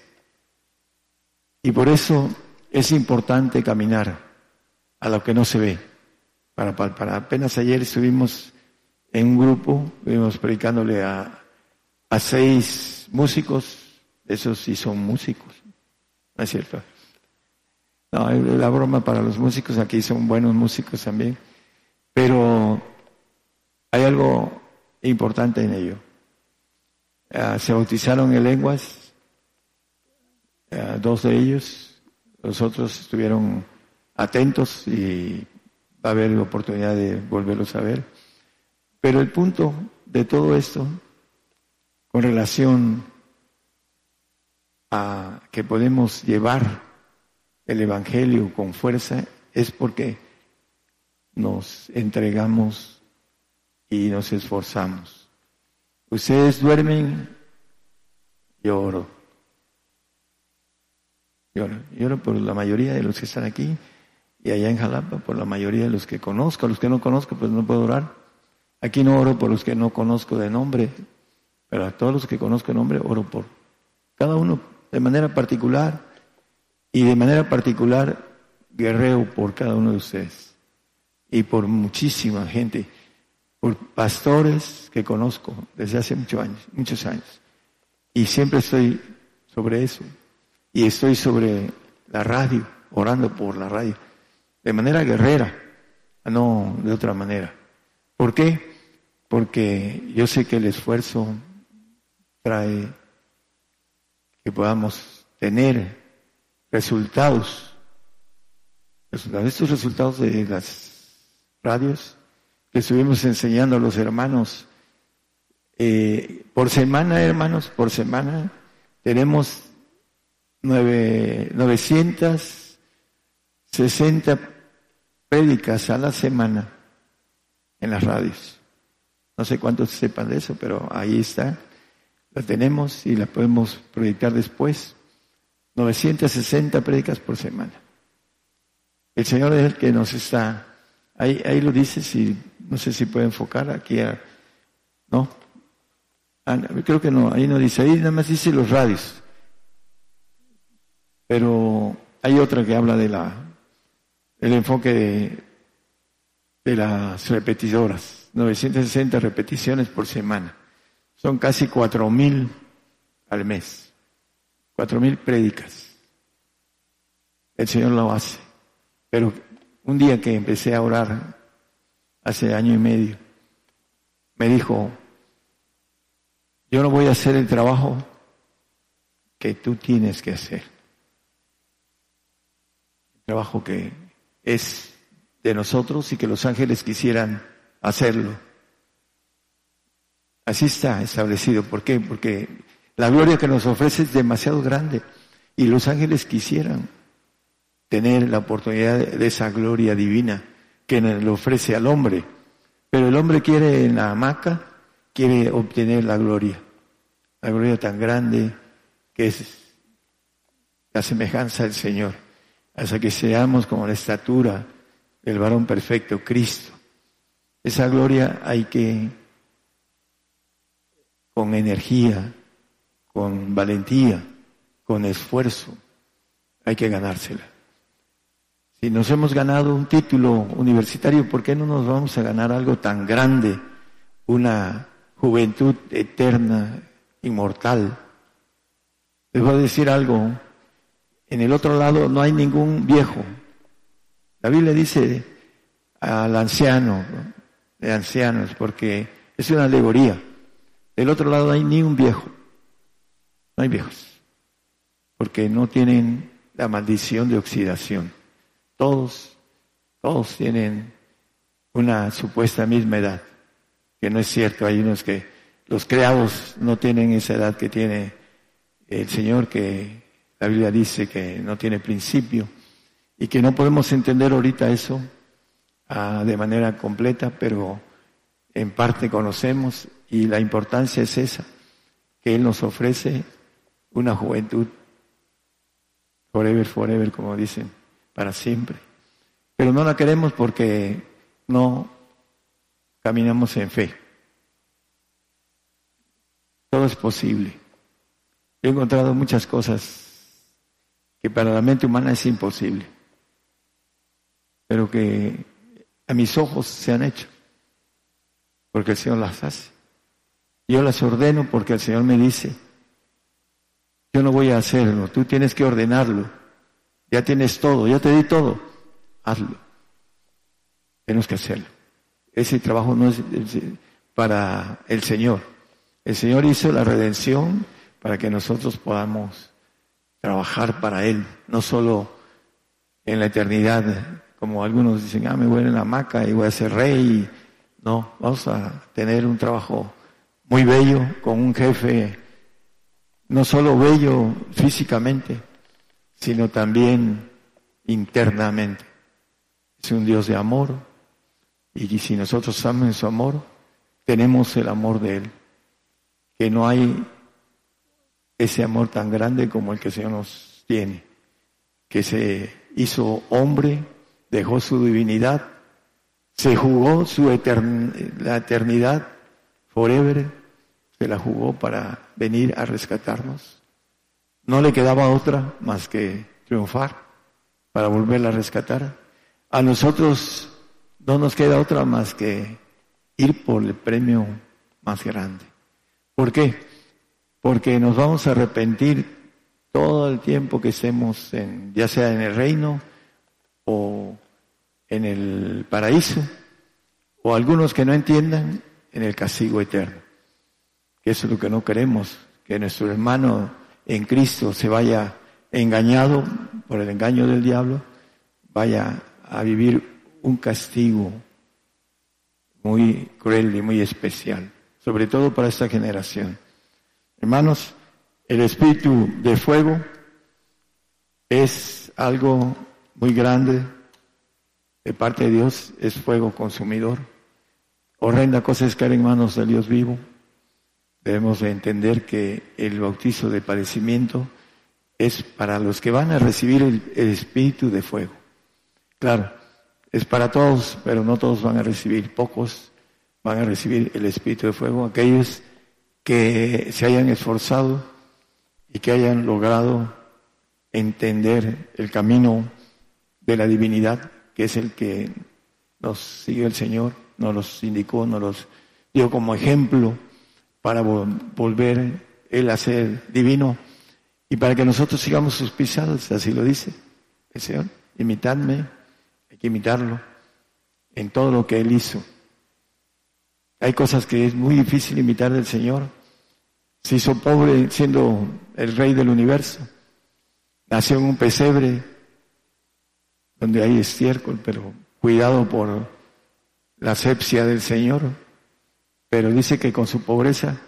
Y por eso es importante caminar a lo que no se ve. Para, para, apenas ayer estuvimos en un grupo, estuvimos predicándole a, a seis músicos, esos sí son músicos, ¿No es cierto? No, la broma para los músicos, aquí son buenos músicos también, pero hay algo importante en ello. Ah, se bautizaron en lenguas, ah, dos de ellos, los otros estuvieron atentos y va a haber oportunidad de volverlos a ver. Pero el punto de todo esto, con relación a que podemos llevar el Evangelio con fuerza es porque nos entregamos y nos esforzamos. Ustedes duermen, yo oro. Lloro. Lloro por la mayoría de los que están aquí y allá en Jalapa, por la mayoría de los que conozco. A los que no conozco, pues no puedo orar. Aquí no oro por los que no conozco de nombre, pero a todos los que conozco de nombre oro por cada uno de manera particular y de manera particular guerreo por cada uno de ustedes y por muchísima gente, por pastores que conozco desde hace muchos años, muchos años. Y siempre estoy sobre eso. Y estoy sobre la radio, orando por la radio, de manera guerrera, no de otra manera. ¿Por qué? Porque yo sé que el esfuerzo trae que podamos tener resultados estos resultados de las radios que estuvimos enseñando a los hermanos. Eh, por semana, hermanos, por semana tenemos nueve, 960 prédicas a la semana en las radios. No sé cuántos sepan de eso, pero ahí está. La tenemos y la podemos proyectar después. 960 prédicas por semana. El Señor es el que nos está, ahí, ahí lo dice, si, no sé si puede enfocar aquí a, no, ah, creo que no, ahí no dice, ahí nada más dice los radios. Pero hay otra que habla de la, el enfoque de, de las repetidoras, 960 repeticiones por semana. Son casi cuatro mil al mes, cuatro mil prédicas. El Señor lo hace. Pero un día que empecé a orar, hace año y medio, me dijo, yo no voy a hacer el trabajo que tú tienes que hacer. El trabajo que es de nosotros y que los ángeles quisieran hacerlo. Así está establecido. ¿Por qué? Porque la gloria que nos ofrece es demasiado grande y los ángeles quisieran tener la oportunidad de esa gloria divina que le ofrece al hombre. Pero el hombre quiere en la hamaca, quiere obtener la gloria, la gloria tan grande que es la semejanza del Señor, hasta que seamos como la estatura del varón perfecto, Cristo. Esa gloria hay que, con energía, con valentía, con esfuerzo, hay que ganársela. Si nos hemos ganado un título universitario, ¿por qué no nos vamos a ganar algo tan grande? Una juventud eterna, inmortal. Les voy a decir algo. En el otro lado no hay ningún viejo. La Biblia dice al anciano, de ancianos, porque es una alegoría. Del otro lado no hay ni un viejo. No hay viejos. Porque no tienen la maldición de oxidación. Todos, todos tienen una supuesta misma edad, que no es cierto. Hay unos que los creados no tienen esa edad que tiene el Señor, que la Biblia dice que no tiene principio y que no podemos entender ahorita eso ah, de manera completa, pero en parte conocemos y la importancia es esa, que Él nos ofrece una juventud forever, forever, como dicen para siempre. Pero no la queremos porque no caminamos en fe. Todo es posible. He encontrado muchas cosas que para la mente humana es imposible, pero que a mis ojos se han hecho, porque el Señor las hace. Yo las ordeno porque el Señor me dice, yo no voy a hacerlo, tú tienes que ordenarlo. Ya tienes todo, ya te di todo. Hazlo. Tenemos que hacerlo. Ese trabajo no es para el Señor. El Señor hizo la redención para que nosotros podamos trabajar para Él, no solo en la eternidad, como algunos dicen, ah, me voy en la hamaca y voy a ser rey. No, vamos a tener un trabajo muy bello con un jefe, no solo bello físicamente, sino también internamente. Es un Dios de amor y si nosotros en su amor, tenemos el amor de Él. Que no hay ese amor tan grande como el que el Señor nos tiene, que se hizo hombre, dejó su divinidad, se jugó su la eternidad forever, se la jugó para venir a rescatarnos no le quedaba otra más que triunfar para volverla a rescatar. A nosotros no nos queda otra más que ir por el premio más grande. ¿Por qué? Porque nos vamos a arrepentir todo el tiempo que estemos en, ya sea en el reino o en el paraíso, o algunos que no entiendan en el castigo eterno. Que eso es lo que no queremos, que nuestro hermano en Cristo se vaya engañado por el engaño del diablo, vaya a vivir un castigo muy cruel y muy especial, sobre todo para esta generación. Hermanos, el espíritu de fuego es algo muy grande de parte de Dios, es fuego consumidor. Horrenda cosa es caer en manos del Dios vivo. Debemos de entender que el bautizo de padecimiento es para los que van a recibir el, el espíritu de fuego. Claro, es para todos, pero no todos van a recibir, pocos van a recibir el espíritu de fuego, aquellos que se hayan esforzado y que hayan logrado entender el camino de la divinidad, que es el que nos sigue el Señor, nos los indicó, nos los dio como ejemplo para volver Él a ser divino y para que nosotros sigamos sus pisadas, así lo dice el Señor, imitadme, hay que imitarlo en todo lo que Él hizo. Hay cosas que es muy difícil imitar del Señor. Se hizo pobre siendo el rey del universo. Nació en un pesebre donde hay estiércol, pero cuidado por la asepsia del Señor. Pero dice que con su pobreza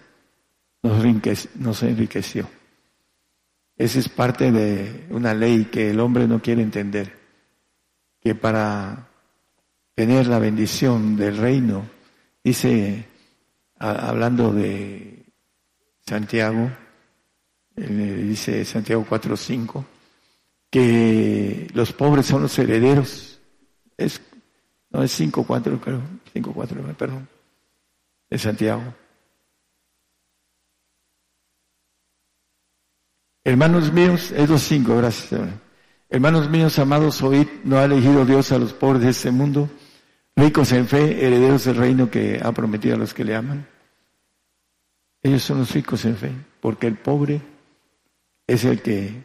nos enriqueció. Esa es parte de una ley que el hombre no quiere entender. Que para tener la bendición del reino, dice, hablando de Santiago, dice Santiago 4.5, que los pobres son los herederos. Es, no es 5.4, creo, 5.4, perdón, de Santiago. Hermanos míos, es los cinco, gracias. Hermanos míos, amados, oíd, no ha elegido Dios a los pobres de este mundo, ricos en fe, herederos del reino que ha prometido a los que le aman. Ellos son los ricos en fe, porque el pobre es el que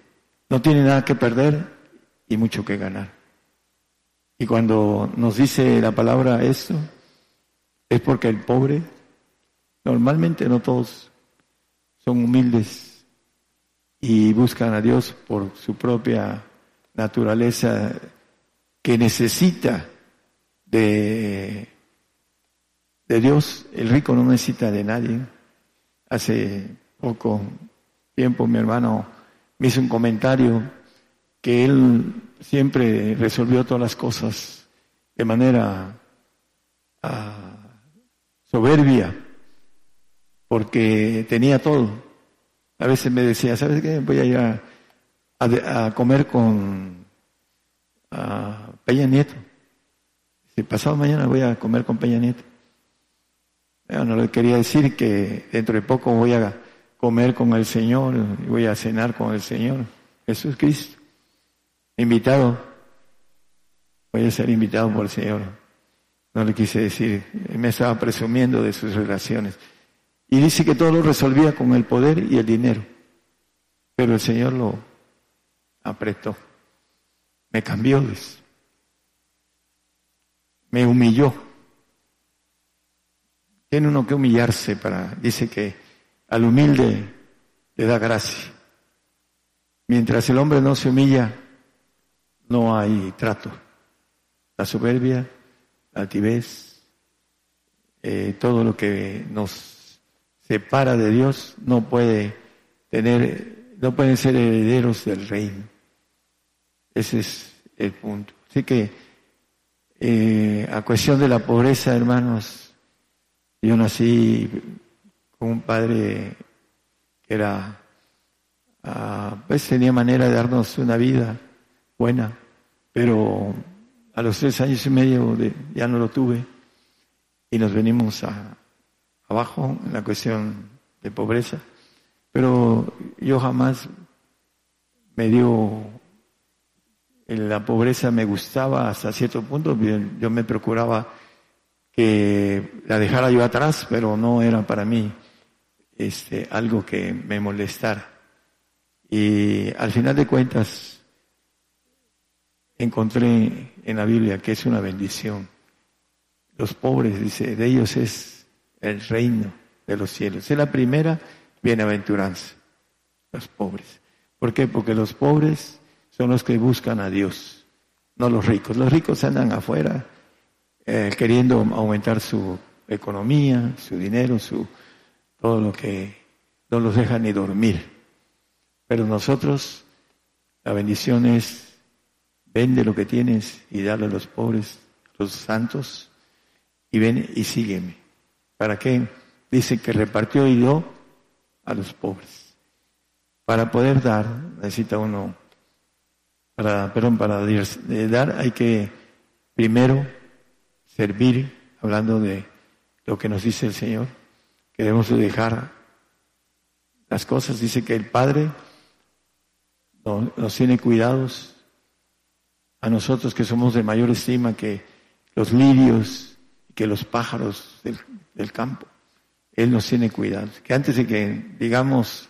no tiene nada que perder y mucho que ganar. Y cuando nos dice la palabra esto, es porque el pobre, normalmente no todos son humildes y buscan a Dios por su propia naturaleza que necesita de, de Dios. El rico no necesita de nadie. Hace poco tiempo mi hermano me hizo un comentario que él siempre resolvió todas las cosas de manera ah, soberbia, porque tenía todo. A veces me decía, ¿sabes qué? Voy a ir a, comer con Peña Nieto. Si pasado mañana voy a comer con Peña Nieto. no le quería decir que dentro de poco voy a comer con el Señor y voy a cenar con el Señor. Jesús Cristo. Invitado. Voy a ser invitado por el Señor. No le quise decir. Me estaba presumiendo de sus relaciones. Y dice que todo lo resolvía con el poder y el dinero. Pero el Señor lo apretó. Me cambió. Me humilló. Tiene uno que humillarse para, dice que al humilde le da gracia. Mientras el hombre no se humilla, no hay trato. La soberbia, la altivez, eh, todo lo que nos separa de Dios no puede tener, no pueden ser herederos del reino. Ese es el punto. Así que, eh, a cuestión de la pobreza, hermanos, yo nací con un padre que era, ah, pues tenía manera de darnos una vida buena, pero a los tres años y medio ya no lo tuve y nos venimos a, abajo en la cuestión de pobreza. Pero yo jamás me dio, la pobreza me gustaba hasta cierto punto, yo me procuraba que la dejara yo atrás, pero no era para mí este, algo que me molestara. Y al final de cuentas, encontré en la Biblia que es una bendición. Los pobres, dice, de ellos es el reino de los cielos. Es la primera bienaventuranza, los pobres. ¿Por qué? Porque los pobres son los que buscan a Dios. no los ricos. Los ricos andan afuera eh, queriendo aumentar su economía, su dinero, su todo lo que no los deja ni dormir. Pero nosotros, la bendición es, vende lo que tienes y dale a los pobres, los santos, y ven y sígueme. ¿Para qué? Dice que repartió y dio a los pobres. Para poder dar, necesita uno, para, perdón, para dar hay que primero servir, hablando de lo que nos dice el Señor, que debemos dejar las cosas. Dice que el Padre nos tiene cuidados a nosotros que somos de mayor estima que los lirios que los pájaros del, del campo. Él nos tiene cuidado. Que antes de que digamos,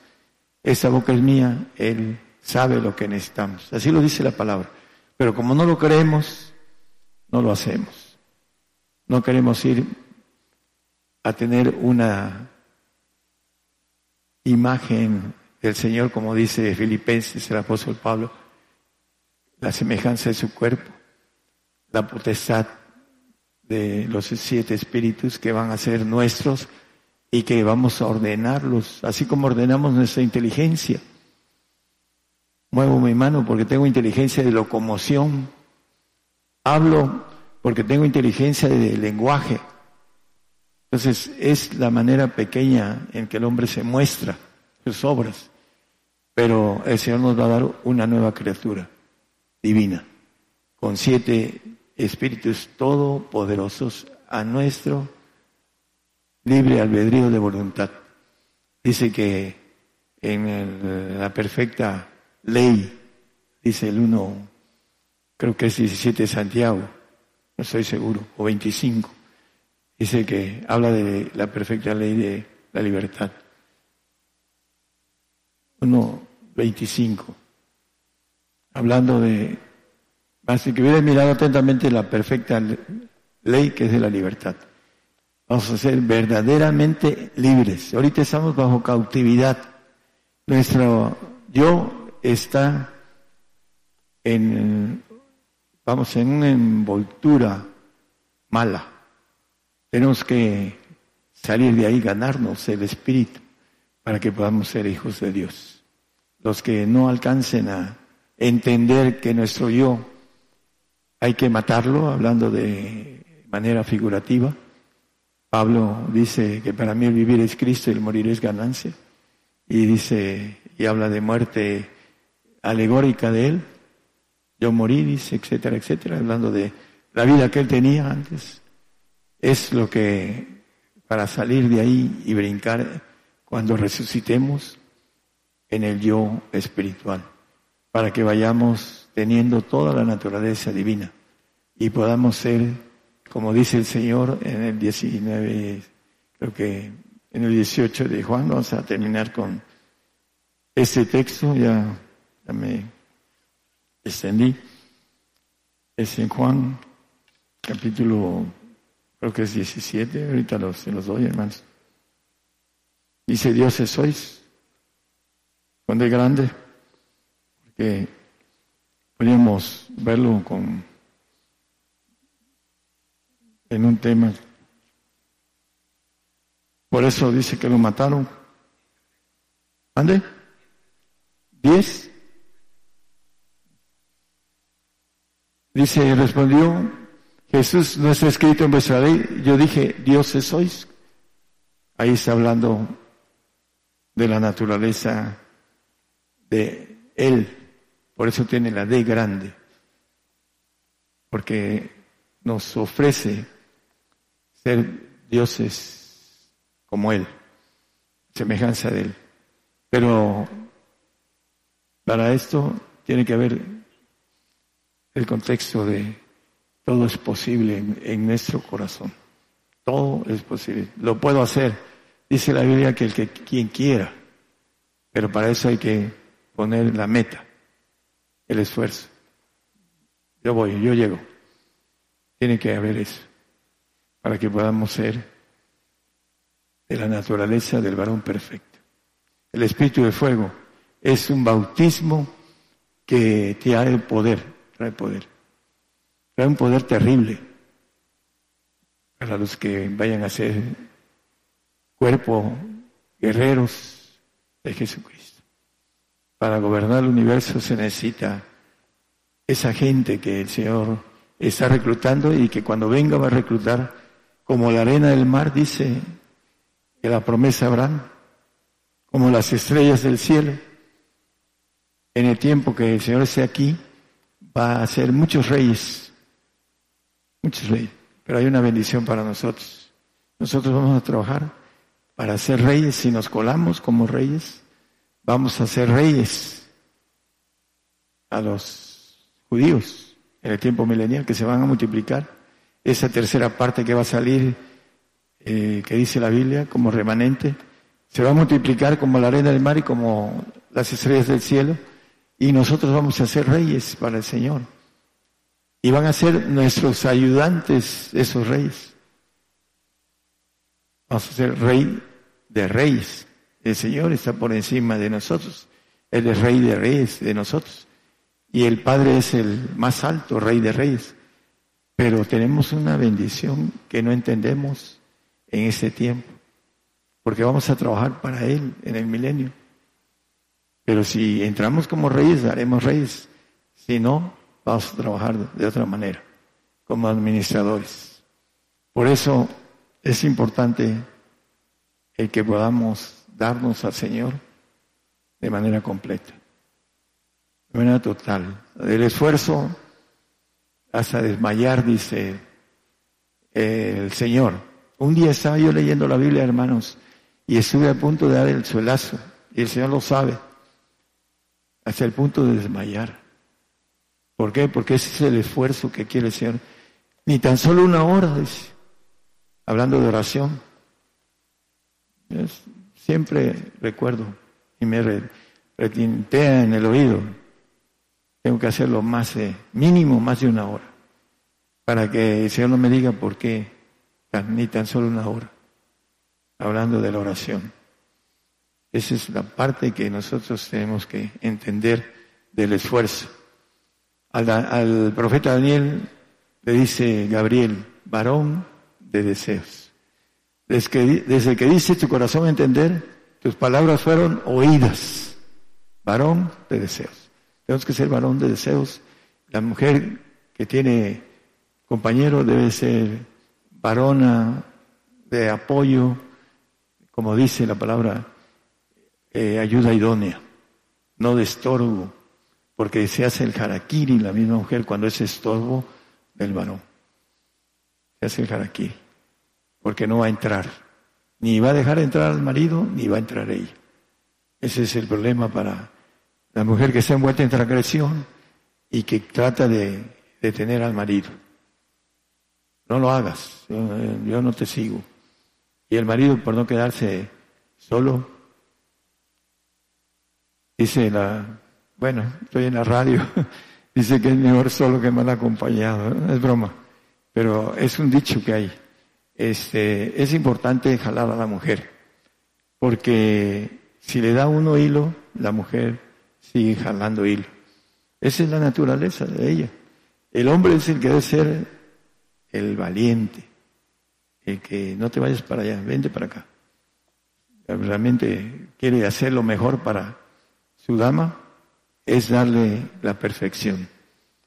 esa boca es mía, Él sabe lo que necesitamos. Así lo dice la palabra. Pero como no lo creemos, no lo hacemos. No queremos ir a tener una imagen del Señor, como dice Filipenses el apóstol Pablo, la semejanza de su cuerpo, la potestad de los siete espíritus que van a ser nuestros y que vamos a ordenarlos, así como ordenamos nuestra inteligencia. Muevo mi mano porque tengo inteligencia de locomoción. Hablo porque tengo inteligencia de lenguaje. Entonces es la manera pequeña en que el hombre se muestra sus obras. Pero el Señor nos va a dar una nueva criatura divina, con siete espíritus todopoderosos a nuestro libre albedrío de voluntad. Dice que en la perfecta ley, dice el uno, creo que es 17 de Santiago, no estoy seguro, o 25, dice que habla de la perfecta ley de la libertad. 1.25, hablando de, así que hubiera mirado atentamente la perfecta ley que es de la libertad. Vamos a ser verdaderamente libres. Ahorita estamos bajo cautividad. Nuestro yo está en, vamos, en una envoltura mala. Tenemos que salir de ahí, ganarnos el espíritu para que podamos ser hijos de Dios. Los que no alcancen a entender que nuestro yo hay que matarlo, hablando de manera figurativa, Pablo dice que para mí el vivir es Cristo y el morir es ganancia. Y dice, y habla de muerte alegórica de él. Yo morí, dice, etcétera, etcétera, hablando de la vida que él tenía antes. Es lo que, para salir de ahí y brincar cuando resucitemos en el yo espiritual, para que vayamos teniendo toda la naturaleza divina. Y podamos ser como dice el Señor en el 19, creo que en el 18 de Juan, vamos a terminar con este texto, ya, me extendí, es en Juan capítulo, creo que es 17, ahorita los, se los doy hermanos. Dice, dioses sois, cuando es grande, porque podríamos verlo con en un tema. Por eso dice que lo mataron. ¿Ande? ¿Diez? Dice, respondió, Jesús no está escrito en vuestra ley. Yo dije, dioses sois. Ahí está hablando de la naturaleza de Él. Por eso tiene la D grande. Porque nos ofrece ser dioses como Él, semejanza de Él. Pero para esto tiene que haber el contexto de todo es posible en, nuestro corazón. Todo es posible. Lo puedo hacer. Dice la Biblia que el que quien quiera. Pero para eso hay que poner la meta, el esfuerzo. Yo voy, yo llego. Tiene que haber eso para que podamos ser de la naturaleza del varón perfecto. El espíritu de fuego es un bautismo que trae poder, trae poder. Trae un poder terrible para los que vayan a ser cuerpo guerreros de Jesucristo. Para gobernar el universo se necesita esa gente que el Señor está reclutando y que cuando venga va a reclutar como la arena del mar, dice que la promesa Abraham, como las estrellas del cielo. En el tiempo que el Señor esté aquí, va a ser muchos reyes, muchos reyes, pero hay una bendición para nosotros. Nosotros vamos a trabajar para ser reyes, si nos colamos como reyes, vamos a ser reyes a los judíos en el tiempo milenial que se van a multiplicar. Esa tercera parte que va a salir, eh, que dice la Biblia, como remanente, se va a multiplicar como la arena del mar y como las estrellas del cielo, y nosotros vamos a ser reyes para el Señor. Y van a ser nuestros ayudantes esos reyes. Vamos a ser rey de reyes. El Señor está por encima de nosotros. Él es rey de reyes de nosotros. Y el Padre es el más alto, rey de reyes. Pero tenemos una bendición que no entendemos en este tiempo. Porque vamos a trabajar para Él en el milenio. Pero si entramos como reyes, haremos reyes. Si no, vamos a trabajar de otra manera, como administradores. Por eso es importante el que podamos darnos al Señor de manera completa, de manera total. El esfuerzo hasta desmayar, dice el Señor. Un día estaba yo leyendo la Biblia, hermanos, y estuve a punto de dar el suelazo, y el Señor lo sabe, hasta el punto de desmayar. ¿Por qué? Porque ese es el esfuerzo que quiere el Señor. Ni tan solo una hora, dice, hablando de oración. Siempre recuerdo y me retintea en el oído tengo que hacerlo más de, mínimo más de una hora, para que el Señor no me diga por qué, ni tan solo una hora, hablando de la oración. Esa es la parte que nosotros tenemos que entender del esfuerzo. Al profeta Daniel le dice Gabriel, varón de deseos. Desde que, desde que dice tu corazón entender, tus palabras fueron oídas. Varón de deseos. Tenemos que ser varón de deseos. La mujer que tiene compañero debe ser varona de apoyo, como dice la palabra, eh, ayuda idónea, no de estorbo, porque se hace el harakiri la misma mujer cuando es estorbo del varón. Se hace el harakiri, porque no va a entrar, ni va a dejar entrar al marido, ni va a entrar ella. Ese es el problema para la mujer que está envuelta en transgresión y que trata de detener al marido. No lo hagas, yo, no te sigo. Y el marido, por no quedarse solo, dice la, bueno, estoy en la radio, dice que es mejor solo que mal acompañado, es broma, pero es un dicho que hay. Este, es importante jalar a la mujer, porque si le da uno hilo, la mujer sigue jalando hilo. Esa es la naturaleza de ella. El hombre es el que debe ser el valiente, el que no te vayas para allá, vente para acá. Realmente quiere hacer lo mejor para su dama, es darle la perfección,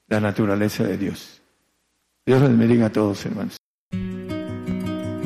la naturaleza de Dios. Dios les bendiga a todos, hermanos.